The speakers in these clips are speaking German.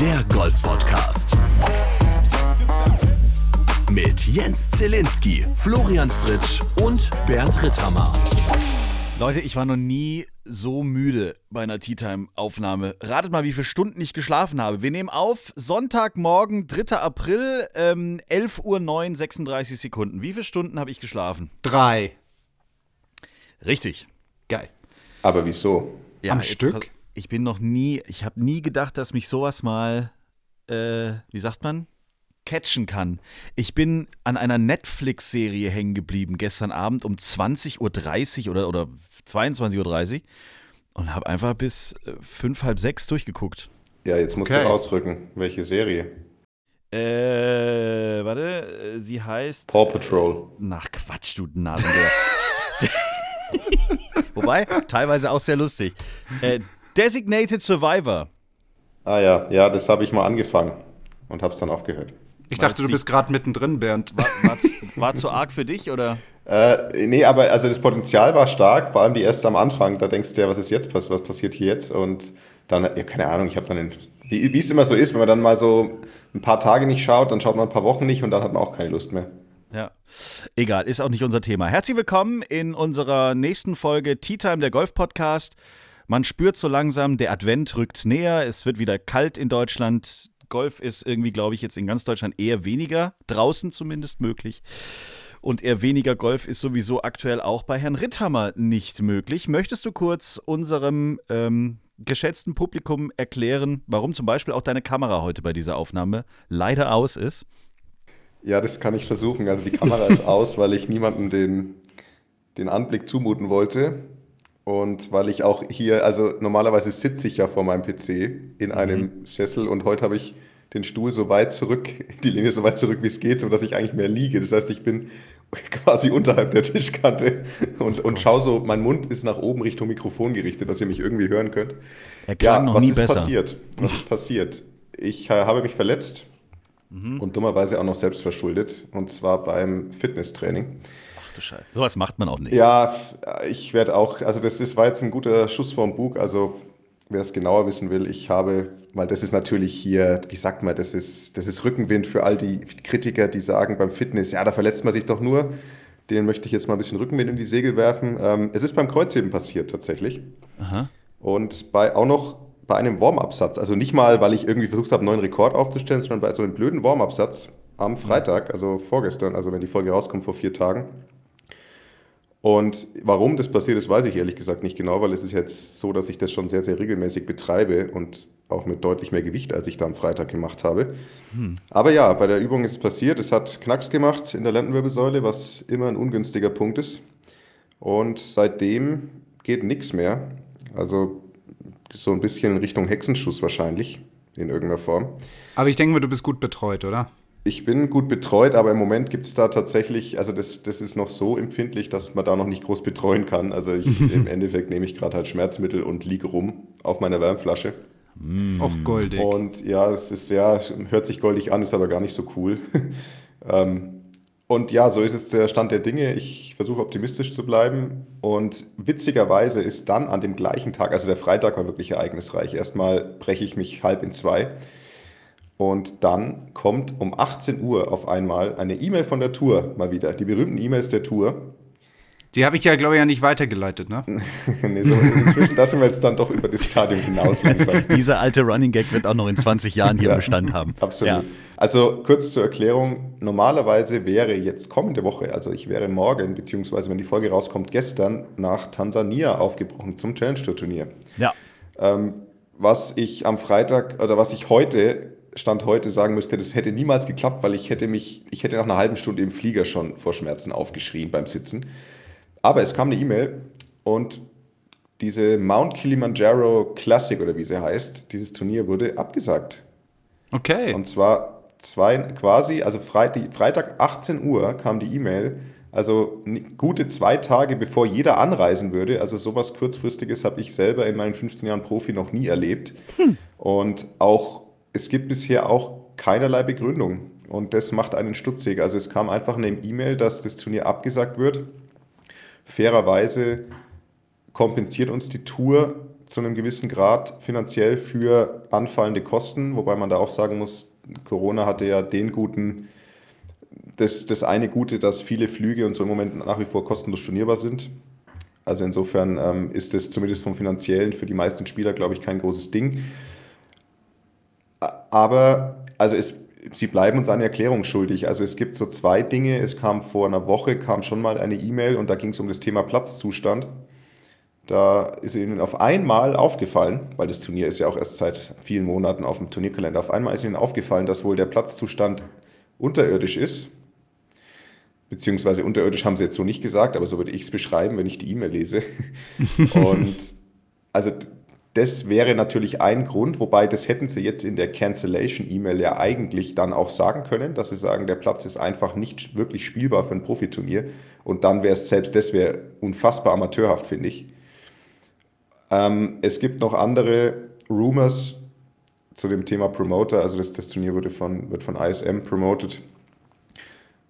der Golf Podcast. Mit Jens Zielinski, Florian Fritsch und Bernd Ritthammer. Leute, ich war noch nie so müde bei einer Tea Time Aufnahme. Ratet mal, wie viele Stunden ich geschlafen habe. Wir nehmen auf Sonntagmorgen, 3. April, ähm, 11 Uhr 9, 36 Sekunden. Wie viele Stunden habe ich geschlafen? Drei. Richtig. Geil. Aber wieso? Ja, Am Stück? Ich bin noch nie, ich habe nie gedacht, dass mich sowas mal, äh, wie sagt man, catchen kann. Ich bin an einer Netflix-Serie hängen geblieben gestern Abend um 20.30 Uhr oder, oder 22.30 Uhr und habe einfach bis äh, fünf, halb sechs durchgeguckt. Ja, jetzt musst Okay. du ausrücken. Welche Serie? Äh, warte, äh, sie heißt. Paw Patrol. Nach Quatsch, du Nasenbär. Wobei, teilweise auch sehr lustig. Äh, Designated Survivor. Ah ja, ja, das habe ich mal angefangen und habe es dann aufgehört. Ich dachte, du bist gerade mittendrin, Bernd. War, war, war zu arg für dich oder? Äh, nee, aber also das Potenzial war stark, vor allem die erste am Anfang. Da denkst du ja, was ist jetzt passiert, was passiert hier jetzt? Und dann, ja, keine Ahnung, ich habe dann, den, wie wie es immer so ist, wenn man dann mal so ein paar Tage nicht schaut, dann schaut man ein paar Wochen nicht und dann hat man auch keine Lust mehr. Ja. Egal, ist auch nicht unser Thema. Herzlich willkommen in unserer nächsten Folge Tea Time, der Golf Podcast. Man spürt so langsam, der Advent rückt näher. Es wird wieder kalt in Deutschland. Golf ist irgendwie, glaube ich, jetzt in ganz Deutschland eher weniger, draußen zumindest möglich. Und eher weniger Golf ist sowieso aktuell auch bei Herrn Ritthammer nicht möglich. Möchtest du kurz unserem ähm, geschätzten Publikum erklären, warum zum Beispiel auch deine Kamera heute bei dieser Aufnahme leider aus ist? Ja, das kann ich versuchen. Also die Kamera ist aus, weil ich niemandem den, den Anblick zumuten wollte. Und weil ich auch hier, also normalerweise sitze ich ja vor meinem PC in einem Sessel und heute habe ich den Stuhl so weit zurück, die Linie so weit zurück, wie es geht, sodass ich eigentlich mehr liege. Das heißt, ich bin quasi unterhalb der Tischkante und, und schaue so, mein Mund ist nach oben Richtung Mikrofon gerichtet, dass ihr mich irgendwie hören könnt. Er klang noch was nie ist besser. passiert? Was ist passiert? Ich äh, habe mich verletzt Mhm. und dummerweise auch noch selbst verschuldet. Und zwar beim Fitnesstraining. Ach du Scheiße. Sowas macht man auch nicht. Ja, ich werde auch, also das ist, war jetzt ein guter Schuss vom Bug. Also wer es genauer wissen will, ich habe, weil das ist natürlich hier, wie sagt man, das ist, das ist Rückenwind für all die Kritiker, die sagen beim Fitness, ja, da verletzt man sich doch nur. Denen möchte ich jetzt mal ein bisschen Rückenwind in die Segel werfen. Ähm, es ist beim Kreuzheben passiert tatsächlich. Aha. Und bei auch noch bei einem Warm-Up-Satz, also nicht mal, weil ich irgendwie versucht habe, einen neuen Rekord aufzustellen, sondern bei so einem blöden Warm-Up-Satz am Freitag, also vorgestern, also wenn die Folge rauskommt vor vier Tagen. Und warum das passiert ist, weiß ich ehrlich gesagt nicht genau, weil es ist jetzt so, dass ich das schon sehr, sehr regelmäßig betreibe und auch mit deutlich mehr Gewicht, als ich da am Freitag gemacht habe. Aber ja, bei der Übung ist es passiert, es hat Knacks gemacht in der Lendenwirbelsäule, was immer ein ungünstiger Punkt ist. Und seitdem geht nichts mehr. Also so ein bisschen in Richtung Hexenschuss wahrscheinlich, in irgendeiner Form. Aber ich denke mal, du bist gut betreut, oder? Ich bin gut betreut, aber im Moment gibt es da tatsächlich, also das, das ist noch so empfindlich, dass man da noch nicht groß betreuen kann. Also ich, im Endeffekt nehme ich gerade halt Schmerzmittel und liege rum auf meiner Wärmflasche. Auch goldig. Und ja, es ist ja, hört sich goldig an, ist aber gar nicht so cool. ähm, und ja, so ist jetzt der Stand der Dinge. Ich versuche optimistisch zu bleiben. Und witzigerweise ist dann an dem gleichen Tag, also der Freitag war wirklich ereignisreich. Erstmal breche ich mich halb in zwei. Und dann kommt um 18 Uhr auf einmal eine E-Mail von der Tour mal wieder. Die berühmten E-Mails der Tour. Die habe ich ja, glaube ich, ja nicht weitergeleitet, ne? nee, so, inzwischen, sind wir jetzt dann doch über das Stadium hinaus. Dieser alte Running Gag wird auch noch in 20 Jahren hier Ja, Bestand haben. Absolut. Ja. Also kurz zur Erklärung, normalerweise wäre jetzt kommende Woche, also ich wäre morgen, beziehungsweise wenn die Folge rauskommt, gestern nach Tansania aufgebrochen zum Challenge Tour Turnier. ja. Ähm, was ich am Freitag oder was ich heute, Stand heute sagen müsste, das hätte niemals geklappt, weil ich hätte mich, ich hätte nach einer halben Stunde im Flieger schon vor Schmerzen aufgeschrien beim Sitzen. Aber es kam eine E-Mail und diese Mount Kilimanjaro Classic oder wie sie heißt, dieses Turnier wurde abgesagt. Okay. Und zwar zwei, quasi, also Freitag, Freitag 18 Uhr kam die E-Mail, also gute zwei Tage bevor jeder anreisen würde. Also sowas kurzfristiges habe ich selber in meinen 15 Jahren Profi noch nie erlebt. Und auch, es gibt bisher auch keinerlei Begründung. Und das macht einen stutzig. Also es kam einfach eine E-Mail, dass das Turnier abgesagt wird. Fairerweise kompensiert uns die Tour zu einem gewissen Grad finanziell für anfallende Kosten, wobei man da auch sagen muss, Corona hatte ja den guten, das, das eine Gute, dass viele Flüge und so im Moment nach wie vor kostenlos stornierbar sind. Also insofern ähm, ist es zumindest vom finanziellen für die meisten Spieler, glaube ich, kein großes Ding. Aber also es, sie bleiben uns eine Erklärung schuldig. Also es gibt so zwei Dinge. Es kam vor einer Woche, kam schon mal eine E-Mail und da ging es um das Thema Platzzustand. Da ist ihnen auf einmal aufgefallen, weil das Turnier ist ja auch erst seit vielen Monaten auf dem Turnierkalender, auf einmal ist ihnen aufgefallen, dass wohl der Platzzustand unterirdisch ist. Beziehungsweise unterirdisch haben sie jetzt so nicht gesagt, aber so würde ich es beschreiben, wenn ich die E-Mail lese. Und also das wäre natürlich ein Grund, wobei das hätten sie jetzt in der Cancellation-E-Mail ja eigentlich dann auch sagen können, dass sie sagen, der Platz ist einfach nicht wirklich spielbar für ein Profiturnier. Und dann wäre es selbst, das wäre unfassbar amateurhaft, finde ich. Ähm, es gibt noch andere Rumors zu dem Thema Promoter. Also das, das Turnier wurde von, wird von ISM promoted.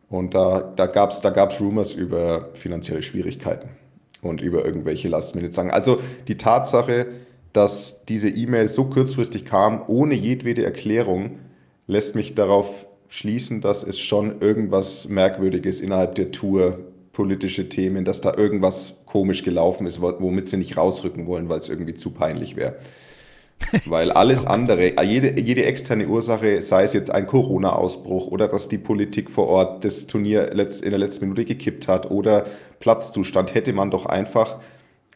Und da, da gab es da gab's Rumors über finanzielle Schwierigkeiten und über irgendwelche Last-Minute-Sachen. Also die Tatsache, dass diese E-Mail so kurzfristig kam, ohne jedwede Erklärung, lässt mich darauf schließen, dass es schon irgendwas Merkwürdiges innerhalb der Tour politische Themen, dass da irgendwas komisch gelaufen ist, womit sie nicht rausrücken wollen, weil es irgendwie zu peinlich wäre. Weil alles andere, jede, jede externe Ursache, sei es jetzt ein Corona-Ausbruch oder dass die Politik vor Ort das Turnier in der letzten Minute gekippt hat oder Platzzustand, hätte man doch einfach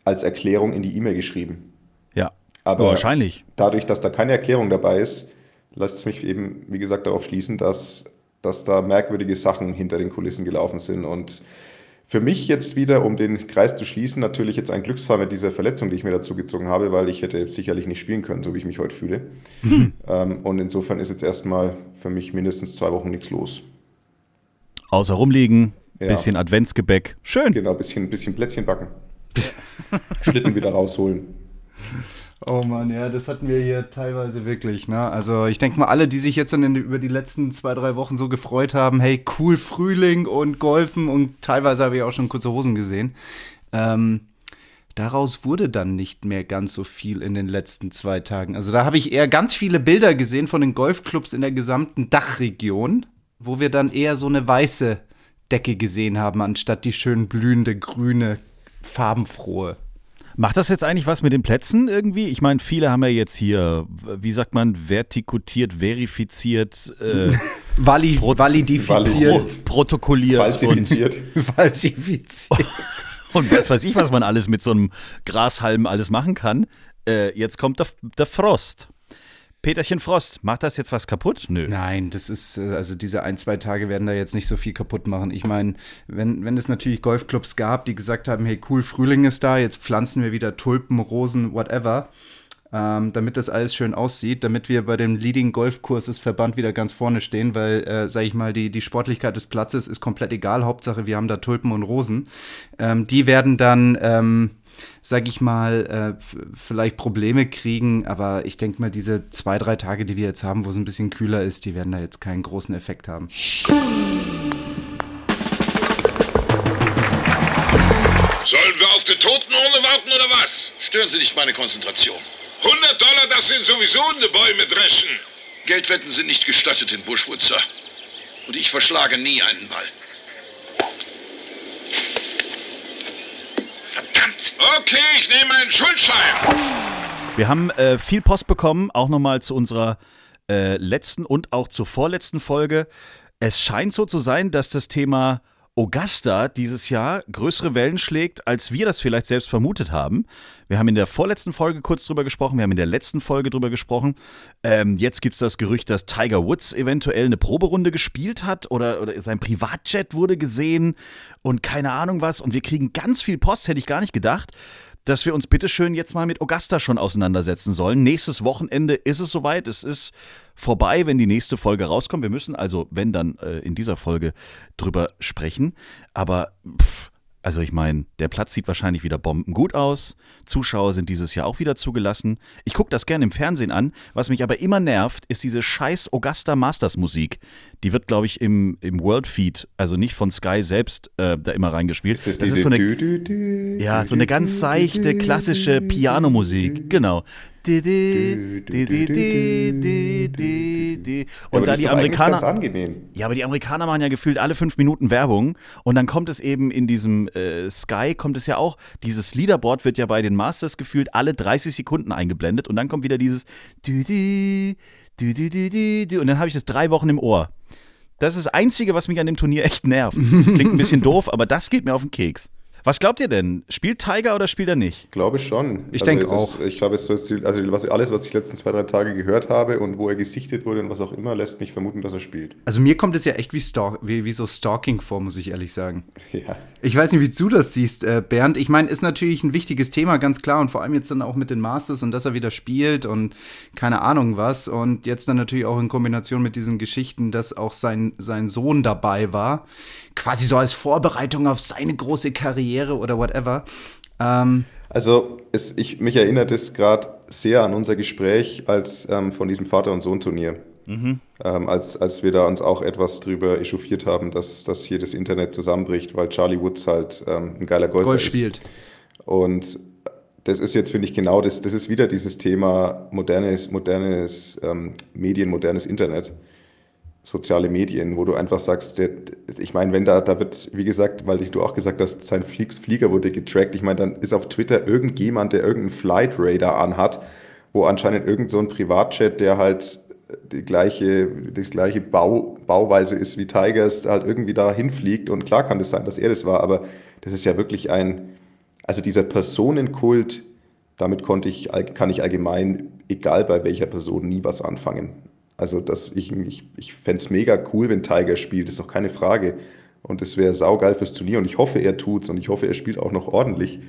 als Erklärung in die E-Mail geschrieben. Ja, aber wahrscheinlich. Dadurch, dass da keine Erklärung dabei ist, lässt es mich eben, wie gesagt, darauf schließen, dass, dass da merkwürdige Sachen hinter den Kulissen gelaufen sind und für mich jetzt wieder, um den Kreis zu schließen, natürlich jetzt ein Glücksfall mit dieser Verletzung, die ich mir dazu gezogen habe, weil ich hätte sicherlich nicht spielen können, so wie ich mich heute fühle. Mhm. Ähm, und insofern ist jetzt erstmal für mich mindestens zwei Wochen nichts los. Außer rumliegen, ja. bisschen Adventsgebäck. Schön. Genau, bisschen, bisschen Plätzchen backen. Schlitten wieder rausholen. Oh Mann, ja, das hatten wir hier teilweise wirklich, ne? Also ich denke mal, alle, die sich jetzt in, über die letzten zwei, drei Wochen so gefreut haben, hey, cool Frühling und Golfen und teilweise habe ich auch schon kurze Hosen gesehen. Ähm, daraus wurde dann nicht mehr ganz so viel in den letzten zwei Tagen. Also da habe ich eher ganz viele Bilder gesehen von den Golfclubs in der gesamten Dachregion, wo wir dann eher so eine weiße Decke gesehen haben, anstatt die schön blühende, grüne, farbenfrohe. Macht das jetzt eigentlich was mit den Plätzen irgendwie? Ich meine, viele haben ja jetzt hier, wie sagt man, vertikutiert, verifiziert, äh, Vali validifiziert, protokolliert, falsifiziert. falsifiziert. und was weiß ich, was man alles mit so einem Grashalm alles machen kann. Äh, jetzt kommt der, der Frost. Peterchen Frost, macht das jetzt was kaputt? Nö. Nein, das ist, äh, also diese ein, zwei Tage werden da jetzt nicht so viel kaputt machen. Ich meine, wenn, wenn es natürlich Golfclubs gab, die gesagt haben, hey cool, Frühling ist da, jetzt pflanzen wir wieder Tulpen, Rosen, whatever, ähm, damit das alles schön aussieht, damit wir bei dem Leading Golfkurses Verband wieder ganz vorne stehen, weil, äh, sage ich mal, die, die Sportlichkeit des Platzes ist komplett egal. Hauptsache, wir haben da Tulpen und Rosen. Ähm, die werden dann ähm, sag ich mal, äh, vielleicht Probleme kriegen, aber ich denke mal, diese zwei, drei Tage, die wir jetzt haben, wo es ein bisschen kühler ist, die werden da jetzt keinen großen Effekt haben. Sollen wir auf die Totenurne warten oder was? Stören Sie nicht meine Konzentration. 100 Dollar, das sind sowieso in Bäume dreschen. Geldwetten sind nicht gestattet in Bushwood, Sir. Und ich verschlage nie einen Ball. Verdammt! Okay, ich nehme einen Schuldschein. Wir haben äh, viel Post bekommen, auch nochmal zu unserer äh, letzten und auch zur vorletzten Folge. Es scheint so zu sein, dass das Thema Augusta dieses Jahr größere Wellen schlägt, als wir das vielleicht selbst vermutet haben. Wir haben in der vorletzten Folge kurz drüber gesprochen, wir haben in der letzten Folge drüber gesprochen. Ähm, jetzt gibt es das Gerücht, dass Tiger Woods eventuell eine Proberunde gespielt hat oder, oder sein Privatjet wurde gesehen und keine Ahnung was. Und wir kriegen ganz viel Post, hätte ich gar nicht gedacht dass wir uns bitteschön jetzt mal mit Augusta schon auseinandersetzen sollen. Nächstes Wochenende ist es soweit. Es ist vorbei, wenn die nächste Folge rauskommt. Wir müssen also, wenn dann, äh, in dieser Folge drüber sprechen. Aber pff, Also ich meine, der Platz sieht wahrscheinlich wieder bombengut aus. Zuschauer sind dieses Jahr auch wieder zugelassen. Ich gucke das gerne im Fernsehen an. Was mich aber immer nervt, ist diese scheiß Augusta Masters Musik. Die wird, glaube ich, im, im World Feed, also nicht von Sky selbst, äh, da immer reingespielt. Ist das, das ist so eine, Dü- Dü- Dü- ja, so eine ganz seichte, klassische Pianomusik. Genau. Di, di, di, di. Ja, Und aber da die Amerikaner. ganz angenehm. Ja, aber die Amerikaner machen ja gefühlt alle fünf Minuten Werbung und dann kommt es eben in diesem äh, Sky, kommt es ja auch, dieses Leaderboard wird ja bei den Masters gefühlt alle 30 Sekunden eingeblendet und dann kommt wieder dieses und dann habe ich das drei Wochen im Ohr. Das ist das Einzige, was mich an dem Turnier echt nervt. Klingt ein bisschen doof, aber das geht mir auf den Keks. Was glaubt ihr denn? Spielt Tiger oder spielt er nicht? Glaube schon. Ich denke das auch. Ist, ich glaube, ist also was, alles, was ich die letzten zwei, drei Tage gehört habe und wo er gesichtet wurde und was auch immer, lässt mich vermuten, dass er spielt. Also mir kommt es ja echt wie, Stalk, wie, wie so Stalking vor, muss ich ehrlich sagen. Ja. Ich weiß nicht, wie du das siehst, äh, Bernd. Ich meine, ist natürlich ein wichtiges Thema, ganz klar. Und vor allem jetzt dann auch mit den Masters und dass er wieder spielt und keine Ahnung was. Und jetzt dann natürlich auch in Kombination mit diesen Geschichten, dass auch sein, sein Sohn dabei war. Quasi so als Vorbereitung auf seine große Karriere oder whatever. Ähm, Also es, ich, mich erinnert es gerade sehr an unser Gespräch als ähm, von diesem Vater- und Sohn-Turnier. Ähm, als, als wir da uns auch etwas drüber echauffiert haben, dass, dass hier das Internet zusammenbricht, weil Charlie Woods halt ähm, ein geiler Golfer Golf ist. spielt. Und das ist jetzt, finde ich, genau das, das ist wieder dieses Thema modernes, modernes ähm, Medien, modernes Internet, soziale Medien, wo du einfach sagst, der, ich meine, wenn da, da wird, wie gesagt, weil du auch gesagt hast, sein Flieg, Flieger wurde getrackt, ich meine, dann ist auf Twitter irgendjemand, der irgendeinen Flight Radar anhat, wo anscheinend irgend so ein Privatjet, der halt die gleiche, das gleiche Bau, Bauweise ist wie Tigers, halt irgendwie da hinfliegt und klar kann das sein, dass er das war, aber das ist ja wirklich ein, also dieser Personenkult, damit konnte ich, kann ich allgemein, egal bei welcher Person, nie was anfangen. Also das, ich, ich, ich fände es mega cool, wenn Tiger spielt, ist doch keine Frage. Und es wäre saugeil fürs Turnier und ich hoffe, er tut's und ich hoffe, er spielt auch noch ordentlich.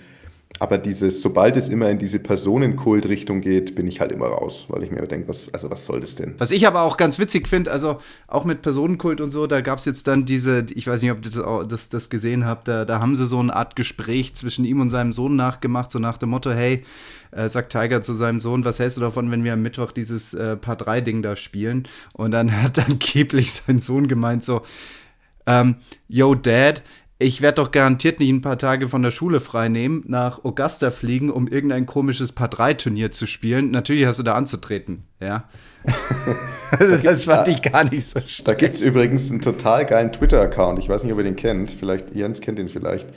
Aber dieses, sobald es immer in diese Personenkult-Richtung geht, bin ich halt immer raus, weil ich mir denke, was, also was soll das denn? Was ich aber auch ganz witzig finde, also auch mit Personenkult und so, da gab es jetzt dann diese, ich weiß nicht, ob ihr das, auch- das, das gesehen habt, da, da haben sie so eine Art Gespräch zwischen ihm und seinem Sohn nachgemacht, so nach dem Motto, hey, äh, sagt Tiger zu seinem Sohn, was hältst du davon, wenn wir am Mittwoch dieses äh, Paar 3 Ding da spielen? Und dann hat angeblich sein Sohn gemeint so, ähm, yo Dad, ich werde doch garantiert nicht ein paar Tage von der Schule freinehmen, nach Augusta fliegen, um irgendein komisches Paar 3 Turnier zu spielen. Natürlich hast du da anzutreten, ja. das fand ich gar nicht so Da stark. gibt es übrigens einen total geilen Twitter-Account. Ich weiß nicht, ob ihr den kennt. Vielleicht, Jens kennt ihn vielleicht.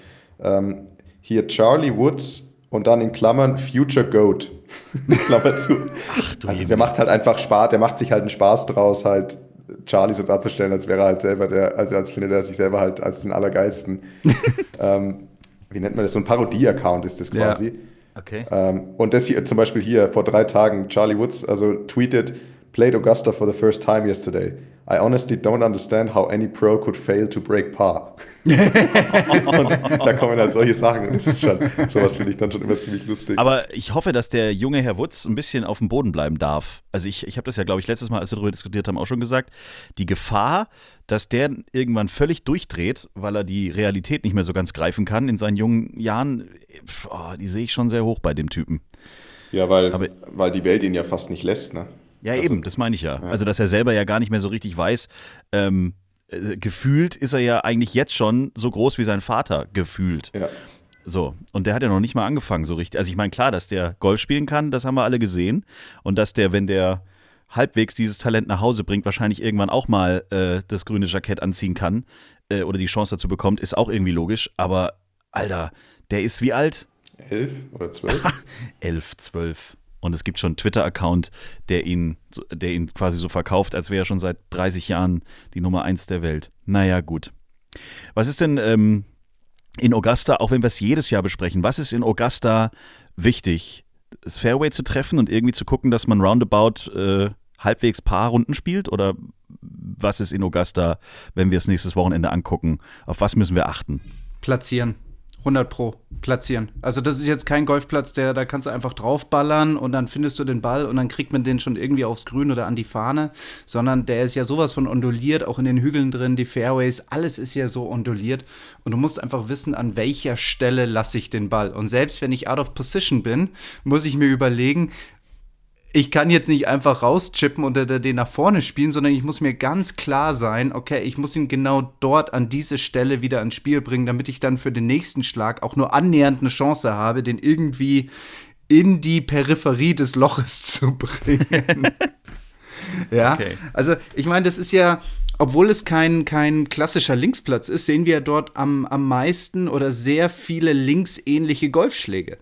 Ähm, hier Charlie Woods und dann in Klammern Future Goat. Klammer zu. Ach, du also der macht halt einfach Spaß, der macht sich halt einen Spaß draus, halt Charlie so darzustellen, als wäre er halt selber der, also als findet er sich selber halt als den Allergeisten. ähm, wie nennt man das? So ein Parodie-Account ist das Ja. quasi. Okay. Ähm, und das hier zum Beispiel hier vor drei Tagen, Charlie Woods, also tweetet, played Augusta for the first time yesterday. I honestly don't understand how any pro could fail to break par. und da kommen halt solche Sachen und das ist schon, sowas finde ich dann schon immer ziemlich lustig. Aber ich hoffe, dass der junge Herr Wutz ein bisschen auf dem Boden bleiben darf. Also ich, ich habe das ja, glaube ich, letztes Mal, als wir darüber diskutiert haben, auch schon gesagt. Die Gefahr, dass der irgendwann völlig durchdreht, weil er die Realität nicht mehr so ganz greifen kann in seinen jungen Jahren, oh, die sehe ich schon sehr hoch bei dem Typen. ja, weil, aber- weil die Welt ihn ja fast nicht lässt, ne? Ja, Also- eben, das meine ich ja. Also, dass er selber ja gar nicht mehr so richtig weiß, ähm, äh, gefühlt ist er ja eigentlich jetzt schon so groß wie sein Vater, gefühlt. Ja. So, und der hat ja noch nicht mal angefangen so richtig. Also ich meine, klar, dass der Golf spielen kann, das haben wir alle gesehen. Und dass der, wenn der halbwegs dieses Talent nach Hause bringt, wahrscheinlich irgendwann auch mal äh, das grüne Jackett anziehen kann äh, oder die Chance dazu bekommt, ist auch irgendwie logisch. Aber, Alter, der ist wie alt? Elf oder zwölf? elf, zwölf. Und es gibt schon einen Twitter-Account, der ihn, der ihn quasi so verkauft, als wäre er schon seit 30 Jahren die Nummer eins der Welt. Naja, gut. Was ist denn ähm, in Augusta, auch wenn wir es jedes Jahr besprechen, was ist in Augusta wichtig? Das Fairway zu treffen und irgendwie zu gucken, dass man roundabout äh, halbwegs paar Runden spielt? Oder was ist in Augusta, wenn wir es nächstes Wochenende angucken? Auf was müssen wir achten? Platzieren. 100 Pro platzieren. Also das ist jetzt kein Golfplatz, der da kannst du einfach draufballern und dann findest du den Ball und dann kriegt man den schon irgendwie aufs Grün oder an die Fahne, sondern der ist ja sowas von onduliert, auch in den Hügeln drin, die Fairways, alles ist ja so onduliert und du musst einfach wissen, an welcher Stelle lasse ich den Ball. Und selbst wenn ich out of position bin, muss ich mir überlegen, ich kann jetzt nicht einfach rauschippen und den nach vorne spielen, sondern ich muss mir ganz klar sein, okay, ich muss ihn genau dort an diese Stelle wieder ins Spiel bringen, damit ich dann für den nächsten Schlag auch nur annähernd eine Chance habe, den irgendwie in die Peripherie des Loches zu bringen. ja, okay. also ich meine, das ist ja, obwohl es kein, kein klassischer Linksplatz ist, sehen wir dort am, am meisten oder sehr viele linksähnliche Golfschläge.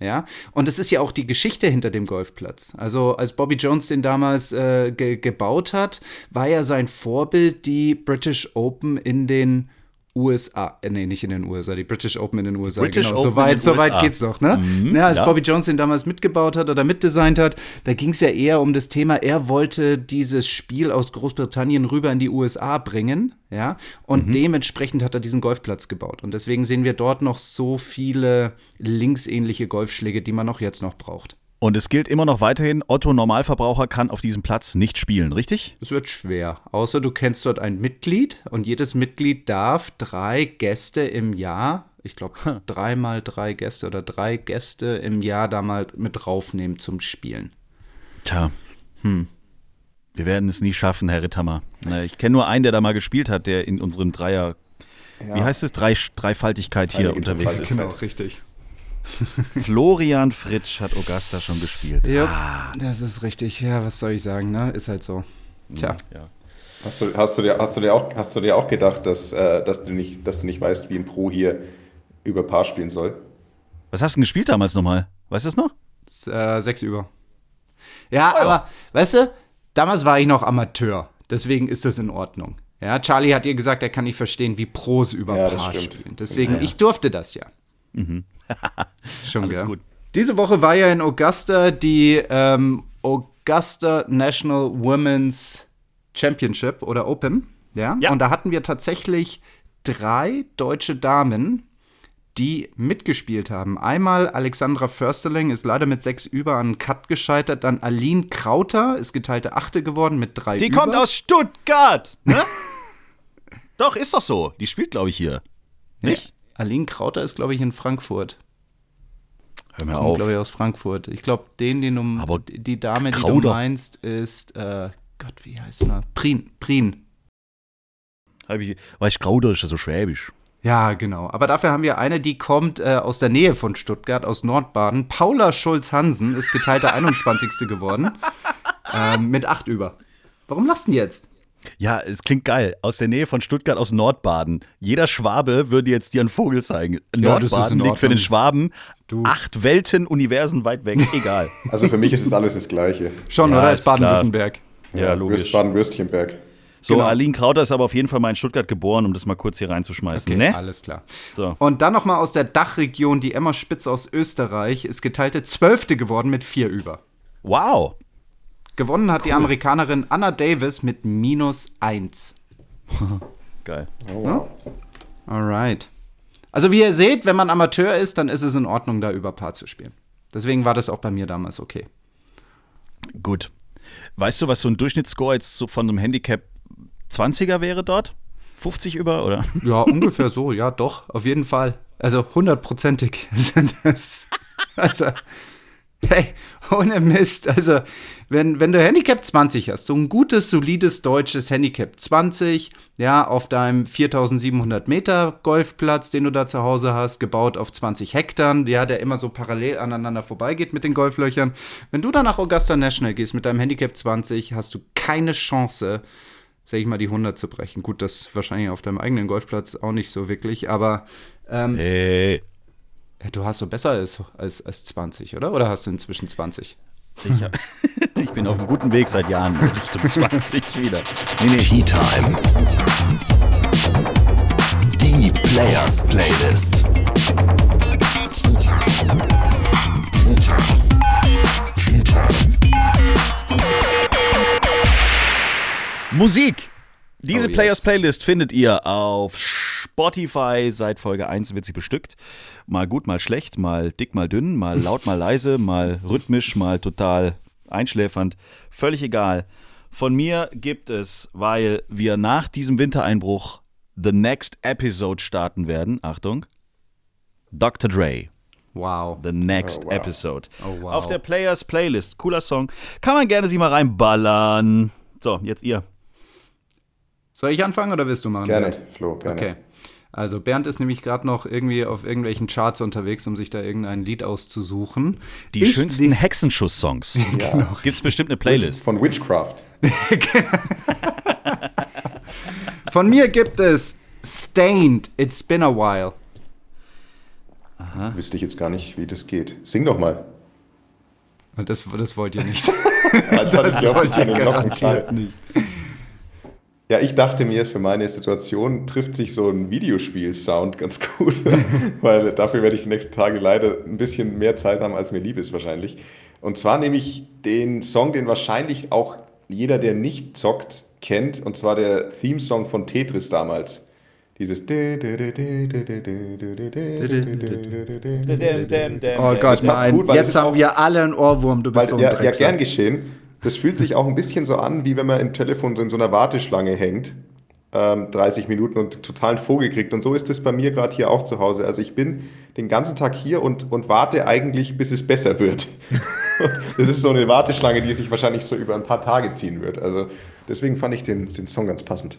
Ja, und das ist ja auch die Geschichte hinter dem Golfplatz. Also, als Bobby Jones den damals äh, ge gebaut hat, war ja sein Vorbild die British Open in den USA, äh, nee, nicht in den USA, die British Open in den USA. British genau, Open soweit, in den soweit USA. geht's noch, ne? Mhm, ja, als ja. Bobby Jones den damals mitgebaut hat oder mitdesignt hat, da ging es ja eher um das Thema, er wollte dieses Spiel aus Großbritannien rüber in die USA bringen, ja, und Mhm. dementsprechend hat er diesen Golfplatz gebaut. Und deswegen sehen wir dort noch so viele linksähnliche Golfschläge, die man noch jetzt noch braucht. Und es gilt immer noch weiterhin, Otto Normalverbraucher kann auf diesem Platz nicht spielen, richtig? Es wird schwer, außer du kennst dort ein Mitglied und jedes Mitglied darf drei Gäste im Jahr, ich glaube dreimal drei Gäste oder drei Gäste im Jahr da mal mit draufnehmen zum Spielen. Tja. Hm. Wir werden es nie schaffen, Herr Ritthammer. Na, Ich kenne nur einen, der da mal gespielt hat, der in unserem Dreier. Wie heißt es? Drei, Dreifaltigkeit hier Heilige unterwegs ist. Dreifaltigkeit. richtig. Florian Fritsch hat Augusta schon gespielt. Ja, das ist richtig. Ja, was soll ich sagen, ne? Ist halt so. Tja. Ja. Hast du, hast, du dir, hast, du dir auch, hast du dir auch gedacht, dass, äh, dass, du nicht, dass du nicht weißt, wie ein Pro hier über Paar spielen soll? Was hast du denn gespielt damals nochmal? Weißt du es noch? S- Äh, sechs über. Ja, aber, weißt du, damals war ich noch Amateur. Deswegen ist das in Ordnung. Ja, Charlie hat ihr gesagt, er kann nicht verstehen, wie Pros über Ja, das Paar spielen. Deswegen, Ja, ja. ich durfte das ja. Schon, Alles gell? gut. Diese Woche war ja in Augusta die ähm, Augusta National Women's Championship oder Open. Ja? Ja. Und da hatten wir tatsächlich drei deutsche Damen, die mitgespielt haben. Einmal Alexandra Försterling ist leider mit sechs über an Cut gescheitert. Dann Aline Krauter ist geteilte Achte geworden mit drei Die über. kommt aus Stuttgart! Ne? doch, ist doch so. Die spielt, glaube ich, hier. Nicht? Aline Krauter ist, glaube ich, in Frankfurt. Hör mir auf. glaube ich, aus Frankfurt. Ich glaube, den, den du, Aber die Dame, die du meinst, ist, äh, Gott, wie heißt sie? Prin, Prin. Hab ich, weiß Grauder ist ja so schwäbisch. Ja, genau. Aber dafür haben wir eine, die kommt äh, aus der Nähe von Stuttgart, aus Nordbaden. Paula Schulz-Hansen ist geteilte 21. geworden. ähm, mit 8 über. Warum du denn jetzt? Ja, es klingt geil. Aus der Nähe von Stuttgart, aus Nordbaden. Jeder Schwabe würde jetzt dir einen Vogel zeigen. Ja, Nordbaden liegt für den. Schwaben acht Welten, Universen weit weg. Egal. Also für mich ist es alles das Gleiche. Schon, Ja, oder? ist Ist Baden-Württemberg. ja, Würst- Baden-Würstchenberg. So, Genau. Aline Krauter ist aber auf jeden Fall mal in Stuttgart geboren, um das mal kurz hier reinzuschmeißen. ne? alles klar. So. Und dann nochmal aus der Dachregion, die Emma Spitz aus Österreich ist geteilte 12. geworden mit 4 über. Wow. Gewonnen hat die Amerikanerin Anna Davis mit minus 1. Geil. Oh, wow. Alright. Also wie ihr seht, wenn man Amateur ist, dann ist es in Ordnung, da über Paar zu spielen. Deswegen war das auch bei mir damals okay. Gut. Weißt du, was so ein Durchschnittsscore jetzt so von einem Handicap 20er wäre dort? 50 über, oder? Ja, ungefähr so, ja, doch, auf jeden Fall. Also hundertprozentig sind das. Also, hey, ohne Mist. Also, wenn, wenn du Handicap 20 hast, so ein gutes, solides deutsches Handicap 20, ja, auf deinem 4700 Meter Golfplatz, den du da zu Hause hast, gebaut auf 20 Hektar, ja, der immer so parallel aneinander vorbeigeht mit den Golflöchern. Wenn du dann nach Augusta National gehst mit deinem Handicap 20, hast du keine Chance, sag ich mal, die 100 zu brechen. Gut, das wahrscheinlich auf deinem eigenen Golfplatz auch nicht so wirklich, aber ähm, Hey. Ja, du hast so besser als, als, als 20, oder? Oder hast du inzwischen 20? Ich, hab- ich bin auf einem guten Weg seit Jahren Richtung 20 wieder. Nee, nee. Tea Time. Die Players Playlist. Musik. Diese Oh, yes. Players Playlist findet ihr auf Spotify. Seit Folge 1 wird sie bestückt. Mal gut, mal schlecht, mal dick, mal dünn, mal laut, mal leise, mal rhythmisch, mal total einschläfernd. Völlig egal. Von mir gibt es, weil wir nach diesem Wintereinbruch The Next Episode starten werden. Achtung. Dr. Dre. Wow. The Next Oh, wow. Episode. Oh, wow. Auf der Players Playlist. Cooler Song. Kann man gerne sich mal reinballern. So, jetzt ihr. Soll ich anfangen oder willst du machen? Gerne, Bernd? Flo, gerne. Okay. Also Bernd ist nämlich gerade noch irgendwie auf irgendwelchen Charts unterwegs, um sich da irgendein Lied auszusuchen. Die Ich- schönsten Hexenschuss-Songs. Ja. Gibt's bestimmt eine Playlist. Von Witchcraft. Von mir gibt es Stained, It's Been a While. Wüsste ich jetzt gar nicht, wie das geht. Sing doch mal. Das, das wollt ihr nicht. Als hatte ich auf wollt ihr garantiert nicht. Ja, ich dachte mir, für meine Situation trifft sich so ein Videospiel-Sound ganz gut, weil dafür werde ich die nächsten Tage leider ein bisschen mehr Zeit haben, als mir lieb ist wahrscheinlich. Und zwar nehme ich den Song, den wahrscheinlich auch jeder, der nicht zockt, kennt, und zwar der Theme-Song von Tetris damals. Dieses Oh Gott, nein. gut, weil Jetzt haben wir alle einen Ohrwurm. Du bist Weil, so ein ja, ja, gern geschehen. Das fühlt sich auch ein bisschen so an, wie wenn man im Telefon so in so einer Warteschlange hängt, ähm, 30 Minuten und totalen Vogel kriegt. Und so ist es bei mir gerade hier auch zu Hause. Also ich bin den ganzen Tag hier und, und warte eigentlich, bis es besser wird. das ist so eine Warteschlange, die sich wahrscheinlich so über ein paar Tage ziehen wird. Also deswegen fand ich den, den Song ganz passend.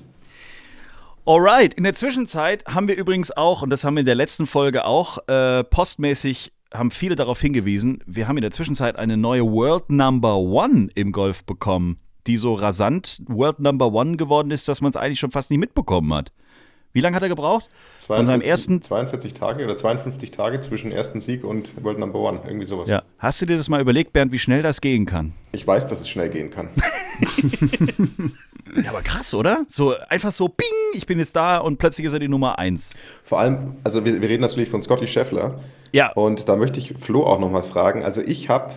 Alright, in der Zwischenzeit haben wir übrigens auch, und das haben wir in der letzten Folge auch, äh, postmäßig haben viele darauf hingewiesen, wir haben in der Zwischenzeit eine neue World Number One im Golf bekommen, die so rasant World Number One geworden ist, dass man es eigentlich schon fast nicht mitbekommen hat. Wie lange hat er gebraucht? Von seinem 42 ersten. 42 Tage oder 52 Tage zwischen ersten Sieg und World Number One, irgendwie sowas. Ja. Hast du dir das mal überlegt, Bernd, wie schnell das gehen kann? Ich weiß, dass es schnell gehen kann. Ja, aber krass, oder? So einfach so, bing, ich bin jetzt da und plötzlich ist er die Nummer eins. Vor allem, also wir, wir reden natürlich von Scotty Scheffler. Ja. Und da möchte ich Flo auch nochmal fragen. Also ich habe,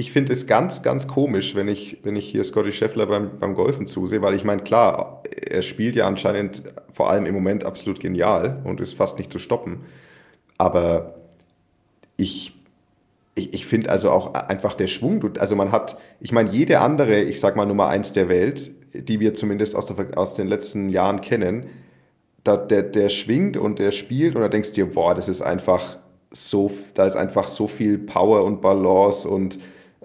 ich finde es ganz, ganz komisch, wenn ich, wenn ich hier Scotty Scheffler beim, beim Golfen zusehe, weil ich meine, klar, er spielt ja anscheinend vor allem im Moment absolut genial und ist fast nicht zu stoppen. Aber ich, ich, ich finde also auch einfach der Schwung, also man hat, ich meine, jede andere, ich sag mal Nummer eins der Welt, die wir zumindest aus, der, aus den letzten Jahren kennen, da, der, der schwingt und der spielt und da denkst du dir, boah, das ist einfach so, da ist einfach so viel Power und Balance und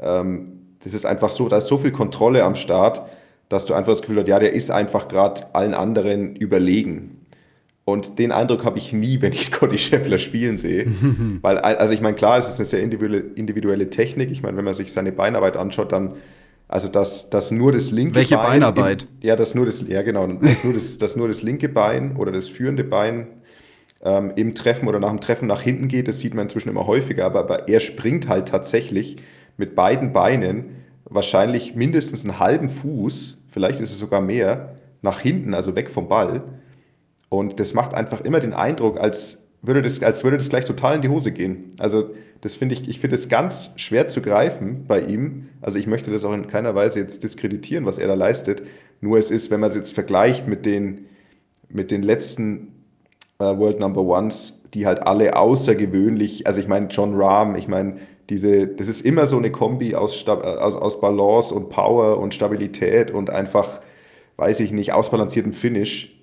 ähm, das ist einfach so, da ist so viel Kontrolle am Start, dass du einfach das Gefühl hast, ja, der ist einfach gerade allen anderen überlegen. Und den Eindruck habe ich nie, wenn ich Scotty Scheffler spielen sehe. Weil, also ich meine, klar, es ist eine sehr individuelle, Technik. Ich meine, wenn man sich seine Beinarbeit anschaut, dann, also dass, dass nur das linke Welche Bein. Beinarbeit? Im, ja, das nur das, ja genau, dass nur das, dass nur das linke Bein oder das führende Bein ähm, im Treffen oder nach dem Treffen nach hinten geht, das sieht man inzwischen immer häufiger, aber, aber er springt halt tatsächlich mit beiden Beinen wahrscheinlich mindestens einen halben Fuß, vielleicht ist es sogar mehr, nach hinten, also weg vom Ball. Und das macht einfach immer den Eindruck, als würde das, als würde das gleich total in die Hose gehen. Also das finde ich, ich finde es ganz schwer zu greifen bei ihm. Also ich möchte das auch in keiner Weise jetzt diskreditieren, was er da leistet. Nur es ist, wenn man es jetzt vergleicht mit den, mit den letzten äh, World Number Ones, die halt alle außergewöhnlich, also ich meine John Rahm, ich meine diese, das ist immer so eine Kombi aus, äh, aus, aus Balance und Power und Stabilität und einfach, weiß ich nicht, ausbalancierten Finish.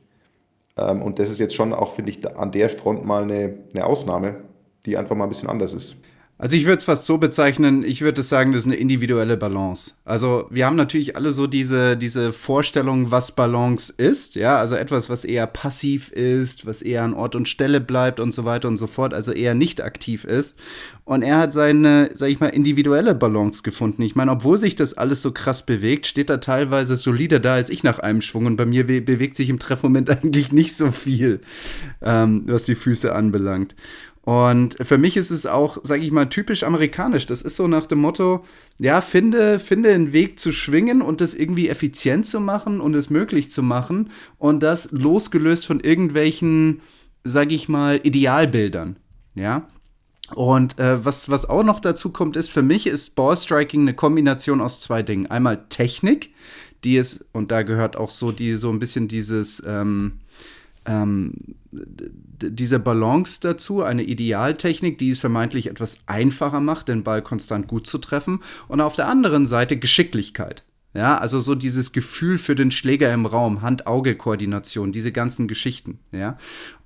Ähm, und das ist jetzt schon auch, finde ich, an der Front mal eine, eine Ausnahme, die einfach mal ein bisschen anders ist. Also ich würde es fast so bezeichnen, ich würde es sagen, das ist eine individuelle Balance. Also wir haben natürlich alle so diese, diese Vorstellung, was Balance ist, ja, also etwas, was eher passiv ist, was eher an Ort und Stelle bleibt und so weiter und so fort, also eher nicht aktiv ist. Und er hat seine, sag ich mal, individuelle Balance gefunden. Ich meine, obwohl sich das alles so krass bewegt, steht er teilweise solider da als ich nach einem Schwung und bei mir be bewegt sich im Treffmoment eigentlich nicht so viel, ähm, was die Füße anbelangt. Und für mich ist es auch, sage ich mal, typisch amerikanisch. Das ist so nach dem Motto, ja, finde, finde einen Weg zu schwingen und das irgendwie effizient zu machen und es möglich zu machen und das losgelöst von irgendwelchen, sage ich mal, Idealbildern. Ja. Und äh, was, was auch noch dazu kommt, ist, für mich ist Ballstriking eine Kombination aus zwei Dingen. Einmal Technik, die ist, und da gehört auch so die, so ein bisschen dieses, ähm, ähm, diese Balance dazu, eine Idealtechnik, die es vermeintlich etwas einfacher macht, den Ball konstant gut zu treffen. Und auf der anderen Seite Geschicklichkeit. Ja, also so dieses Gefühl für den Schläger im Raum, Hand-Auge-Koordination, diese ganzen Geschichten, ja.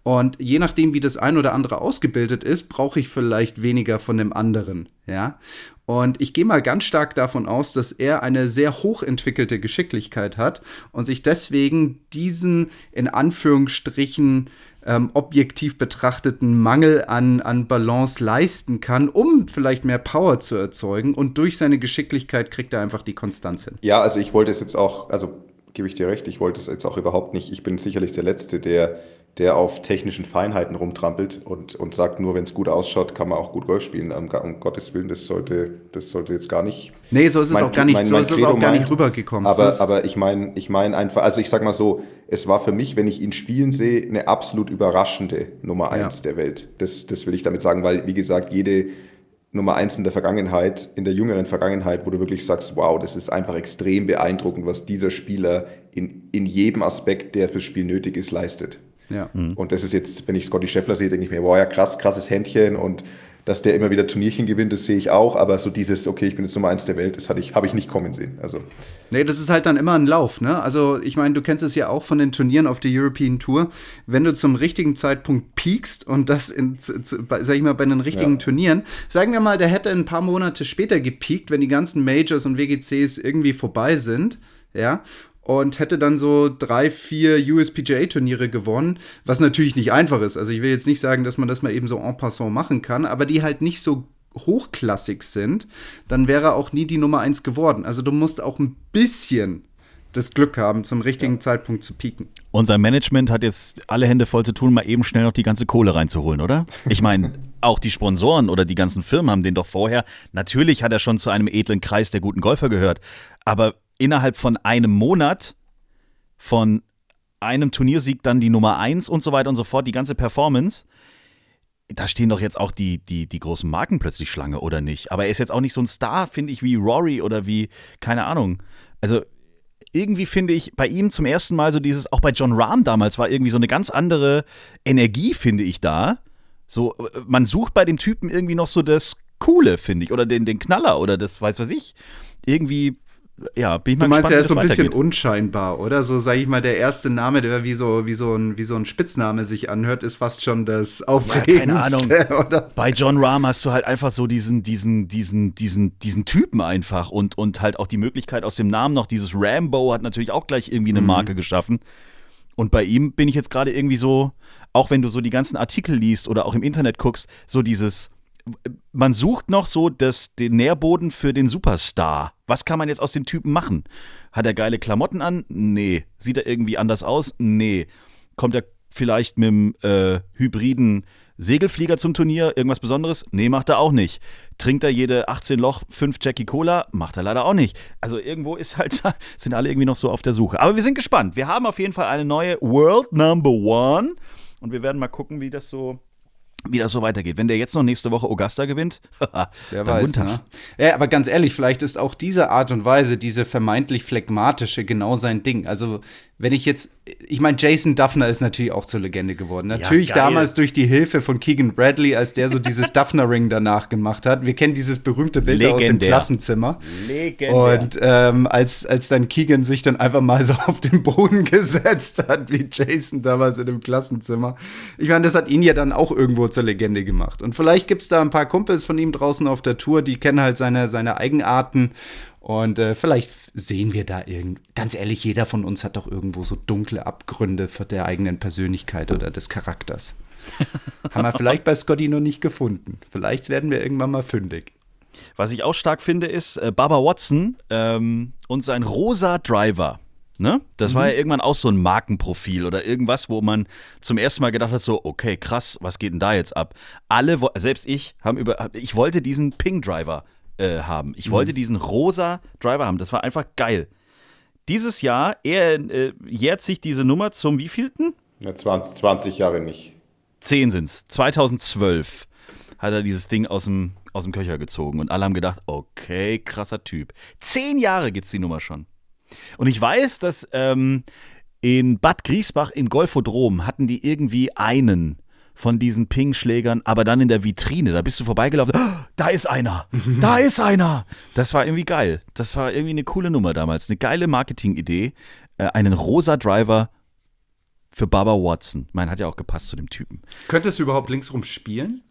Und je nachdem, wie das ein oder andere ausgebildet ist, brauche ich vielleicht weniger von dem anderen, ja. Und ich gehe mal ganz stark davon aus, dass er eine sehr hochentwickelte Geschicklichkeit hat und sich deswegen diesen in Anführungsstrichen ähm, objektiv betrachteten Mangel an, an Balance leisten kann, um vielleicht mehr Power zu erzeugen. Und durch seine Geschicklichkeit kriegt er einfach die Konstanz hin. Ja, also ich wollte es jetzt auch, also gebe ich dir recht, ich wollte es jetzt auch überhaupt nicht. Ich bin sicherlich der Letzte, der der auf technischen Feinheiten rumtrampelt und, und sagt, nur wenn es gut ausschaut, kann man auch gut Golf spielen. Um, um, Gottes Willen, das sollte, das sollte jetzt gar nicht. Nee, so ist es mein, auch gar nicht, mein, so ist es auch gar nicht rübergekommen. Aber, aber ich meine, ich meine einfach, also ich sag mal so, es war für mich, wenn ich ihn spielen sehe, eine absolut überraschende Nummer eins ja. der Welt. Das, das will ich damit sagen, weil, wie gesagt, jede Nummer eins in der Vergangenheit, in der jüngeren Vergangenheit, wo du wirklich sagst, wow, das ist einfach extrem beeindruckend, was dieser Spieler in, in jedem Aspekt, der fürs Spiel nötig ist, leistet. Ja. Mhm. Und das ist jetzt, wenn ich Scotty Scheffler sehe, denke ich mir, wow, ja krass, krasses Händchen und dass der immer wieder Turnierchen gewinnt, das sehe ich auch, aber so dieses, okay, ich bin jetzt Nummer eins der Welt, das habe ich, hab ich nicht kommen sehen. Also. Nee, das ist halt dann immer ein Lauf, ne? Also ich meine, du kennst es ja auch von den Turnieren auf der European Tour, wenn du zum richtigen Zeitpunkt piekst und das in, sag ich mal, bei den richtigen ja. Turnieren, sagen wir mal, der hätte ein paar Monate später gepiekt, wenn die ganzen Majors und WGCs irgendwie vorbei sind, ja, und hätte dann so drei, vier USPGA-Turniere gewonnen, was natürlich nicht einfach ist. Also ich will jetzt nicht sagen, dass man das mal eben so en passant machen kann, aber die halt nicht so hochklassig sind, dann wäre er auch nie die Nummer eins geworden. Also du musst auch ein bisschen das Glück haben, zum richtigen ja. Zeitpunkt zu pieken. Unser Management hat jetzt alle Hände voll zu tun, mal eben schnell noch die ganze Kohle reinzuholen, oder? Ich meine, auch die Sponsoren oder die ganzen Firmen haben den doch vorher. Natürlich hat er schon zu einem edlen Kreis der guten Golfer gehört, aber innerhalb von einem Monat von einem Turniersieg dann die Nummer 1 und so weiter und so fort, die ganze Performance. Da stehen doch jetzt auch die, die, die großen Marken plötzlich Schlange, oder nicht? Aber er ist jetzt auch nicht so ein Star, finde ich, wie Rory oder wie, keine Ahnung. Also irgendwie finde ich bei ihm zum ersten Mal so dieses, auch bei John Rahm damals war irgendwie so eine ganz andere Energie, finde ich, da. So, man sucht bei dem Typen irgendwie noch so das Coole, finde ich, oder den, den Knaller oder das, weiß was ich. Irgendwie ja, bin ich mal Du meinst, gespannt, er ist so ein bisschen unscheinbar, oder? So, sag ich mal, der erste Name, der wie so, wie so, ein, wie so ein Spitzname sich anhört, ist fast schon das Aufregendste. Ja, keine Ahnung. Oder? Bei John Rahm hast du halt einfach so diesen, diesen, diesen, diesen, diesen Typen einfach und, und halt auch die Möglichkeit aus dem Namen noch, dieses Rambo hat natürlich auch gleich irgendwie eine mhm. Marke geschaffen. Und bei ihm bin ich jetzt gerade irgendwie so, auch wenn du so die ganzen Artikel liest oder auch im Internet guckst, so dieses, man sucht noch so das, den Nährboden für den Superstar. Was kann man jetzt aus dem Typen machen? Hat er geile Klamotten an? Nee. Sieht er irgendwie anders aus? Nee. Kommt er vielleicht mit dem äh, hybriden Segelflieger zum Turnier? Irgendwas Besonderes? Nee, macht er auch nicht. Trinkt er jede 18 Loch 5 Jackie Cola? Macht er leider auch nicht. Also irgendwo ist halt, sind alle irgendwie noch so auf der Suche. Aber wir sind gespannt. Wir haben auf jeden Fall eine neue World Number One. Und wir werden mal gucken, wie das so wie das so weitergeht. Wenn der jetzt noch nächste Woche Augusta gewinnt, Wer weiß, ne? Ja, aber ganz ehrlich, vielleicht ist auch diese Art und Weise, diese vermeintlich phlegmatische, genau sein Ding. Also wenn ich jetzt, ich meine, Jason Duffner ist natürlich auch zur Legende geworden. Natürlich ja, damals durch die Hilfe von Keegan Bradley, als der so dieses Duffner-Ring danach gemacht hat. Wir kennen dieses berühmte Bild Legendär. aus dem Klassenzimmer. Legendär. Und ähm, als, als dann Keegan sich dann einfach mal so auf den Boden gesetzt hat, wie Jason damals in dem Klassenzimmer. Ich meine, das hat ihn ja dann auch irgendwo zur Legende gemacht. Und vielleicht gibt es da ein paar Kumpels von ihm draußen auf der Tour, die kennen halt seine, seine Eigenarten und äh, vielleicht sehen wir da irgend. Ganz ehrlich, jeder von uns hat doch irgendwo so dunkle Abgründe der eigenen Persönlichkeit oder des Charakters. Haben wir vielleicht bei Scotty noch nicht gefunden. Vielleicht werden wir irgendwann mal fündig. Was ich auch stark finde, ist äh, Baba Watson ähm, und sein rosa Driver. Ne? Das mhm. war ja irgendwann auch so ein Markenprofil oder irgendwas, wo man zum ersten Mal gedacht hat, so, okay, krass, was geht denn da jetzt ab? Alle, selbst ich, haben über, ich wollte diesen Ping Driver äh, haben. Ich mhm. wollte diesen rosa Driver haben. Das war einfach geil. Dieses Jahr, er äh, jährt sich diese Nummer zum wievielten? Ja, 20, 20 Jahre nicht. Zehn sind es. 2012 hat er dieses Ding aus dem, aus dem Köcher gezogen und alle haben gedacht, okay, krasser Typ. Zehn Jahre gibt es die Nummer schon. Und ich weiß, dass ähm, In Bad Griesbach im Golfodrom hatten die irgendwie einen von diesen Ping-Schlägern, aber dann in der Vitrine. Da bist du vorbeigelaufen. "Ah, Da ist einer. Da ist einer. Das war irgendwie geil. Das war irgendwie eine coole Nummer damals. Eine geile Marketingidee. Äh, einen rosa Driver für Baba Watson. Mein hat ja auch gepasst zu dem Typen. Könntest du überhaupt linksrum spielen?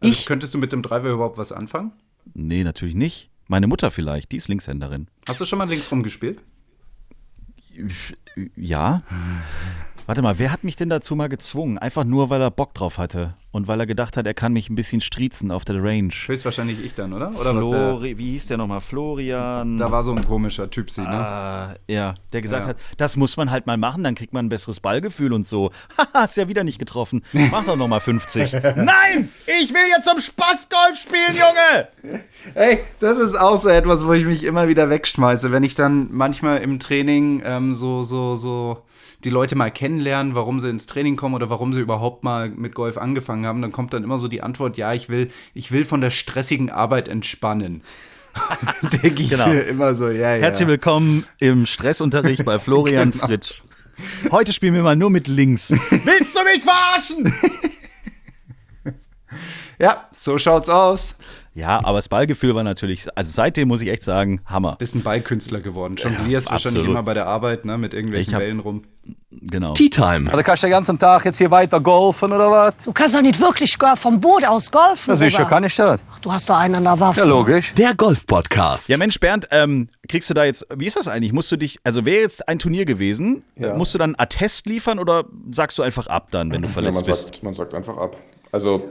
Also Ich? Könntest du mit dem Driver überhaupt was anfangen? Nee, natürlich nicht. Meine Mutter vielleicht, die ist Linkshänderin. Hast du schon mal linksrum gespielt? Ja. Warte mal, wer hat mich denn dazu mal gezwungen? Einfach nur, weil er Bock drauf hatte und weil er gedacht hat, er kann mich ein bisschen striezen auf der Range. Höchstwahrscheinlich ich dann, oder? Oder Flori, wie hieß der nochmal? Florian. da war so ein komischer Typ, sie, ne? Ah, ja, der gesagt Ja. hat, das muss man halt mal machen, dann kriegt man ein besseres Ballgefühl und so. Haha, ist ja wieder nicht getroffen. Mach doch nochmal 50. Nein! Ich will jetzt zum Spaßgolf spielen, Junge! Ey, das ist auch so etwas, wo ich mich immer wieder wegschmeiße, wenn ich dann manchmal im Training ähm, so, so, so die Leute mal kennenlernen, warum sie ins Training kommen oder warum sie überhaupt mal mit Golf angefangen haben, dann kommt dann immer so die Antwort, ja, ich will, ich will von der stressigen Arbeit entspannen. Denke ich Genau. immer so, ja, ja. Herzlich willkommen im Stressunterricht bei Florian Genau. Fritsch. Heute spielen wir mal nur mit links. Willst du mich verarschen? Ja, so schaut's aus. Ja, aber das Ballgefühl war natürlich, also seitdem muss ich echt sagen, Hammer. Bist ein Ballkünstler geworden. Jonglierst wahrscheinlich absolut. immer bei der Arbeit, ne, mit irgendwelchen hab- Bällen rum. Genau. Tea Time. Also kannst du den ganzen Tag jetzt hier weiter golfen oder was? Du kannst doch nicht wirklich vom Boot aus golfen. Ja, sicher kann ich das. Ach, Du hast doch einen an der Waffe. Ja, logisch. Der Golf-Podcast. Ja, Mensch, Bernd, ähm, kriegst du da jetzt, wie ist das eigentlich? Musst du dich, also wäre jetzt ein Turnier gewesen, Ja. musst du dann einen Attest liefern oder sagst du einfach ab dann, wenn du Ja, verletzt man, bist? sagt, man sagt einfach ab. Also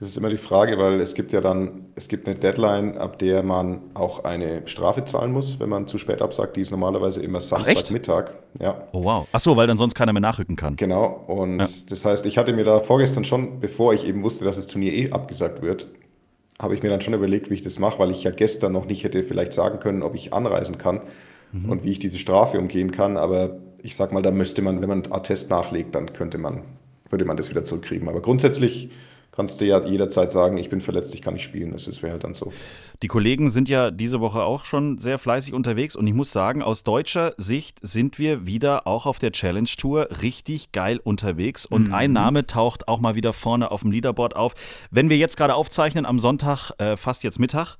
das ist immer die Frage, weil es gibt ja dann, es gibt eine Deadline, ab der man auch eine Strafe zahlen muss, wenn man zu spät absagt. Die ist normalerweise immer? Samstagmittag. Ja, Oh wow. Ach so, weil dann sonst keiner mehr nachrücken kann. genau. Und Ja. das heißt, ich hatte mir da vorgestern schon, bevor ich eben wusste, dass das Turnier eh abgesagt wird, habe ich mir dann schon überlegt, wie ich das mache, weil ich ja gestern noch nicht hätte vielleicht sagen können, ob ich anreisen kann und wie ich diese Strafe umgehen kann. Aber ich sag mal, da müsste man, wenn man einen Attest nachlegt, dann könnte man, würde man das wieder zurückkriegen. Aber grundsätzlich kannst du ja jederzeit sagen, ich bin verletzt, ich kann nicht spielen. Das ist- wäre halt dann so. Die Kollegen sind ja diese Woche auch schon sehr fleißig unterwegs und ich muss sagen, aus deutscher Sicht sind wir wieder auch auf der Challenge Tour richtig geil unterwegs und ein Name taucht auch mal wieder vorne auf dem Leaderboard auf. Wenn wir jetzt gerade aufzeichnen am Sonntag, äh, fast jetzt Mittag,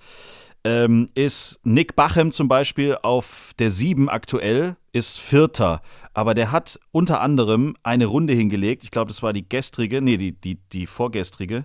ähm, ist Nick Bachem zum Beispiel auf der 7 aktuell, ist Vierter. Aber der hat unter anderem eine Runde hingelegt. Ich glaube, das war die gestrige, nee, die, die, die vorgestrige.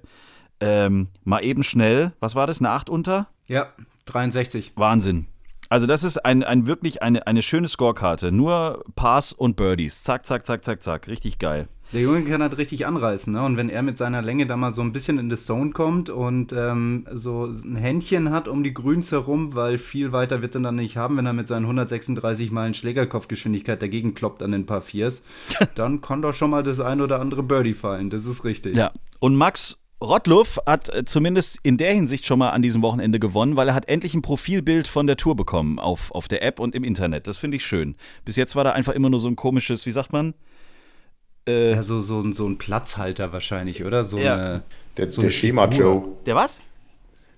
Ähm, mal eben schnell, was war das, eine 8 unter? Ja, 63. Wahnsinn. Also das ist ein, ein wirklich eine, eine schöne Scorekarte. Nur Pass und Birdies. Zack, zack, zack, zack, zack. Richtig geil. Der Junge kann halt richtig anreißen, ne? Und wenn er mit seiner Länge da mal so ein bisschen in das Zone kommt und ähm, so ein Händchen hat um die Grüns herum, weil viel weiter wird er dann nicht haben, wenn er mit seinen 136 Meilen Schlägerkopfgeschwindigkeit dagegen kloppt an den paar Viers, dann kann doch schon mal das ein oder andere Birdie fallen. Das ist richtig. Ja. Und Max Rottluff hat äh, zumindest in der Hinsicht schon mal an diesem Wochenende gewonnen, weil er hat endlich ein Profilbild von der Tour bekommen auf, auf der App und im Internet. Das finde ich schön. Bis jetzt war da einfach immer nur so ein komisches, wie sagt man? Äh, Ja, so, so, ein- so ein Platzhalter wahrscheinlich, oder? So Ja. eine, Der, So der Schema. Joe. der was?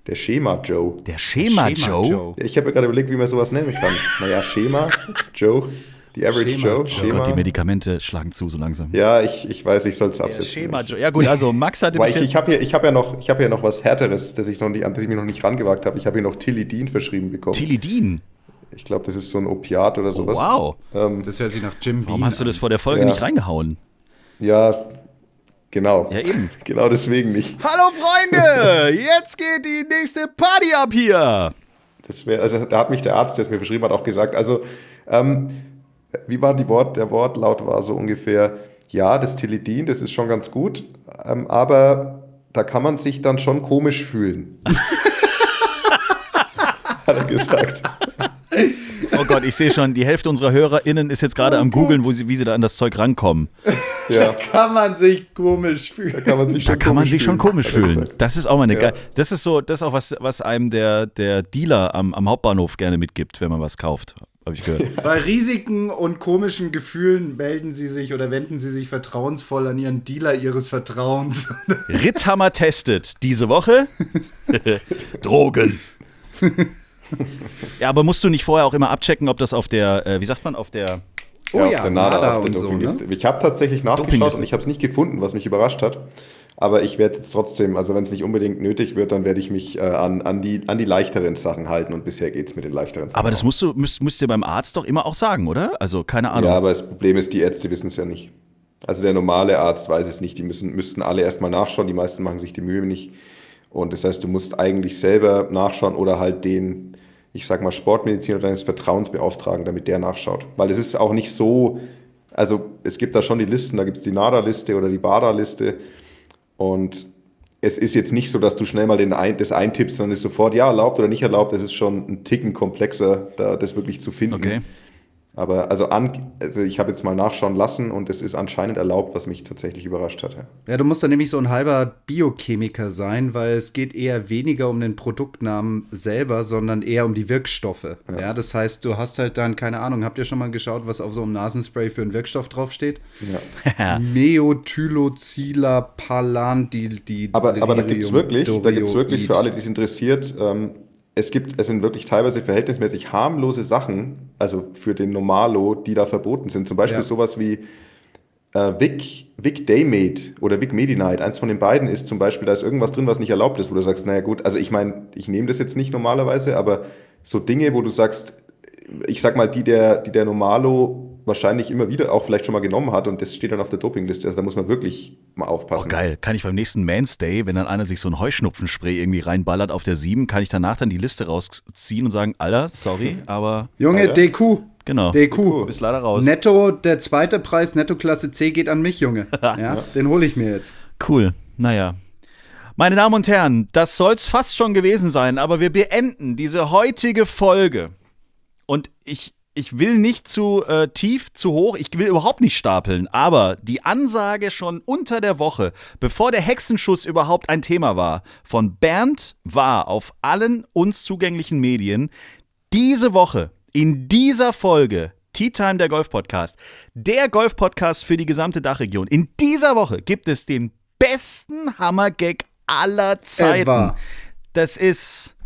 Der Schema Joe. Der Schema, Joe. Ich habe mir gerade überlegt, wie man sowas nennen kann. Naja, Schema, Joe, die Average Schema Joe, Joe. Oh Schema. Gott, die Medikamente schlagen zu so langsam. ja, ich, ich weiß, ich soll es absetzen. Schema Joe. Ja gut, also Max hatte Weil ich, ich habe hier, ich hab ja, noch- ich hab ja noch was Härteres, das ich noch nicht, an das ich mich noch nicht rangewagt habe. Ich habe hier noch Tilidin verschrieben bekommen. Tilidin. ich glaube, das ist so ein Opiat oder sowas. Wow. Ähm, Das hört sich nach Jim Beam Warum hast du das vor der Folge Ja. nicht reingehauen? Ja, genau. Ja, eben. Genau deswegen nicht. Hallo Freunde, jetzt geht die nächste Party ab hier. Das wäre, also da hat mich der Arzt, der es mir verschrieben hat, auch gesagt. Also, ähm, wie war die Wort, der Wortlaut war so ungefähr, ja, das Tilidin, das ist schon ganz gut, ähm, aber da kann man sich dann schon komisch fühlen. hat er gesagt. Oh Gott, ich sehe schon, die Hälfte unserer HörerInnen ist jetzt gerade am googeln, wo sie, wie sie da an das Zeug rankommen. Ja, Kann man sich komisch fühlen. da kann man sich Da schon kann man komisch sich schon fühlen, komisch fühlen. Das ist auch mal eine Ja. geile. Das ist so, das ist auch was, was einem der, der Dealer am, am Hauptbahnhof gerne mitgibt, wenn man was kauft. Habe ich gehört. Bei Risiken und komischen Gefühlen melden Sie sich oder wenden Sie sich vertrauensvoll an Ihren Dealer Ihres Vertrauens. Ritthammer testet diese Woche Drogen. ja, aber musst du nicht vorher auch immer abchecken, ob das auf der, äh, wie sagt man, auf der Oh auf ja, der NADA, NADA auf der und so, Dopingliste. ne? Ich habe tatsächlich nachgeschaut Dopingliste. und ich habe es nicht gefunden, was mich überrascht hat. Aber ich werde jetzt trotzdem, also wenn es nicht unbedingt nötig wird, dann werde ich mich äh, an, an, die, an die leichteren Sachen halten und bisher geht es mit den leichteren Sachen. Aber das musst du müsst, müsst ihr beim Arzt doch immer auch sagen, oder? Also keine Ahnung. Ja, aber das Problem ist, die Ärzte wissen es ja nicht. Also der normale Arzt weiß es nicht. Die müssen, müssten alle erstmal nachschauen. Die meisten machen sich die Mühe nicht. Und das heißt, du musst eigentlich selber nachschauen oder halt den, ich sag mal, Sportmediziner deines Vertrauens beauftragen, damit der nachschaut. Weil es ist auch nicht so, also es gibt da schon die Listen, da gibt es die NADA-Liste oder die WADA-Liste. Und es ist jetzt nicht so, dass du schnell mal den ein, das eintippst, sondern ist sofort, ja, erlaubt oder nicht erlaubt. Es ist schon ein Ticken komplexer, da das wirklich zu finden. Okay. Aber also, an, also ich habe jetzt mal nachschauen lassen und es ist anscheinend erlaubt, was mich tatsächlich überrascht hat. Ja. Ja, du musst dann nämlich so ein halber Biochemiker sein, weil es geht eher weniger um den Produktnamen selber, sondern eher um die Wirkstoffe. Ja, das heißt, du hast halt dann, keine Ahnung, habt ihr schon mal geschaut, was auf so einem Nasenspray für einen Wirkstoff draufsteht? Ja. Meothylocilapalan, die, die Aber, aber da gibt es wirklich, da gibt's wirklich für alle, die es interessiert, ähm, es gibt, es sind wirklich teilweise verhältnismäßig harmlose Sachen, also für den Normalo, die da verboten sind. Zum Beispiel Ja. sowas wie äh, Vic, Vic Daymate oder Vic Medi-Night. Eins von den beiden ist zum Beispiel, da ist irgendwas drin, was nicht erlaubt ist, wo du sagst, naja gut, also ich meine, ich nehme das jetzt nicht normalerweise, aber so Dinge, wo du sagst, ich sag mal, die der, die der Normalo wahrscheinlich immer wieder auch vielleicht schon mal genommen hat und das steht dann auf der Dopingliste. Also da muss man wirklich mal aufpassen. Oh, geil. Kann ich beim nächsten Man's Day, wenn dann einer sich so ein Heuschnupfenspray irgendwie reinballert auf der 7, kann ich danach dann die Liste rausziehen und sagen, Alter, sorry, aber Junge, Alter. DQ. genau. DQ. Du bist leider raus. Netto, der zweite Preis, Netto Klasse C geht an mich, Junge. Ja, den hole ich mir jetzt. Cool. Naja. Meine Damen und Herren, das soll's fast schon gewesen sein, aber wir beenden diese heutige Folge. Und ich, ich will nicht zu äh, tief, zu hoch, ich will überhaupt nicht stapeln, aber die Ansage schon unter der Woche, bevor der Hexenschuss überhaupt ein Thema war, von Bernd war auf allen uns zugänglichen Medien, diese Woche, in dieser Folge, Tea Time der Golf Podcast, der Golf Podcast für die gesamte Dachregion. In dieser Woche gibt es den besten Hammergag aller Zeiten. Ever. Das ist.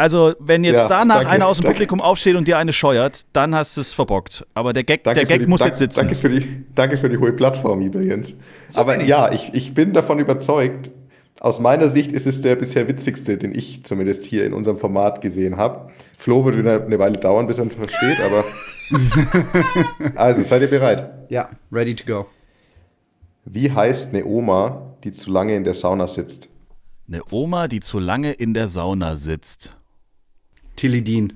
Also, wenn jetzt Ja, danach danke, einer aus dem danke. Publikum aufsteht und dir eine scheuert, dann hast du es verbockt. Aber der Gag, der Gag die, muss danke, jetzt sitzen. Danke für die, danke für die hohe Plattform übrigens. Aber ja, ich, ich bin davon überzeugt, aus meiner Sicht ist es der bisher witzigste, den ich zumindest hier in unserem Format gesehen habe. Flo wird wieder eine Weile dauern, bis er ihn versteht, aber. also, seid ihr bereit? Ja, ready to go. Wie heißt eine Oma, die zu lange in der Sauna sitzt? Eine Oma, die zu lange in der Sauna sitzt. Tilidin.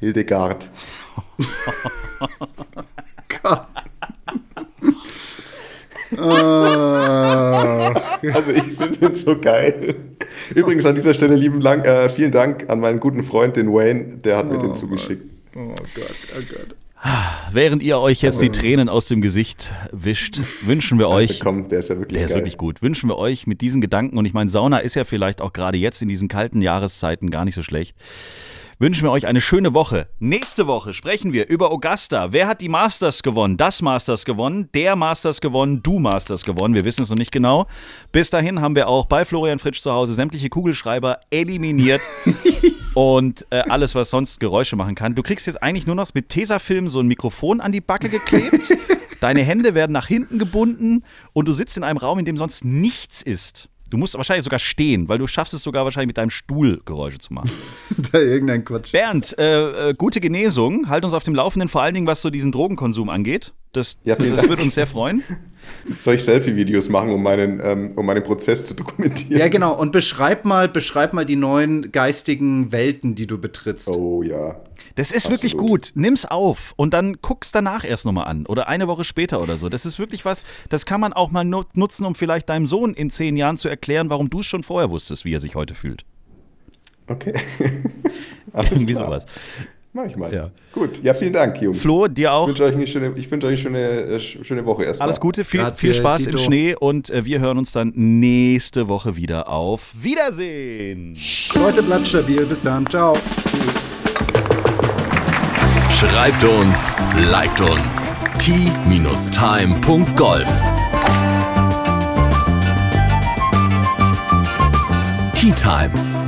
Hildegard. Also ich finde den so geil. Übrigens an dieser Stelle lieben Dank, äh, vielen Dank an meinen guten Freund, den Wayne, der hat mir den zugeschickt. Oh Gott, oh Gott. Während ihr euch jetzt die Tränen aus dem Gesicht wischt, wünschen wir euch. Also komm, der ist ja wirklich Der ist wirklich gut. Wünschen wir euch mit diesen Gedanken, und ich meine, Sauna ist ja vielleicht auch gerade jetzt in diesen kalten Jahreszeiten gar nicht so schlecht. Wünschen wir euch eine schöne Woche. Nächste Woche sprechen wir über Augusta. Wer hat die Masters gewonnen? Das Masters gewonnen, der Masters gewonnen, du Masters gewonnen. Wir wissen es noch nicht genau. Bis dahin haben wir auch bei Florian Fritsch zu Hause sämtliche Kugelschreiber eliminiert. und äh, alles, was sonst Geräusche machen kann. Du kriegst jetzt eigentlich nur noch mit Tesafilm so ein Mikrofon an die Backe geklebt. Deine Hände werden nach hinten gebunden und du sitzt in einem Raum, in dem sonst nichts ist. Du musst wahrscheinlich sogar stehen, weil du schaffst es sogar wahrscheinlich mit deinem Stuhl Geräusche zu machen. Da irgendein Quatsch. Bernd, äh, äh, gute Genesung. Halt uns auf dem Laufenden, vor allen Dingen, was so diesen Drogenkonsum angeht. Das, Ja, das Dank. würde uns sehr freuen. Soll ich Selfie-Videos machen, um meinen, ähm, um meinen Prozess zu dokumentieren? Ja, genau. Und beschreib mal, beschreib mal die neuen geistigen Welten, die du betrittst. Oh ja. Das ist wirklich Absolut. gut. Nimm's auf und dann guck's danach erst nochmal an. Oder eine Woche später oder so. Das ist wirklich was, das kann man auch mal nu- nutzen, um vielleicht deinem Sohn in zehn Jahren zu erklären, warum du es schon vorher wusstest, wie er sich heute fühlt. Okay. Irgendwie sowas. Mach ich mal. Ja. Gut. Ja, vielen Dank, Jungs. Flo, dir Ich auch. wünsche euch eine schöne, ich wünsche euch eine schöne, äh, sch- schöne Woche erstmal. Alles Gute, viel, Grazie, viel Spaß im Dito. Schnee und äh, wir hören uns dann nächste Woche wieder auf Wiedersehen. Leute, bleibt stabil. Bis dann. Ciao. Schreibt uns, liked uns. t-time.golf Tea Time,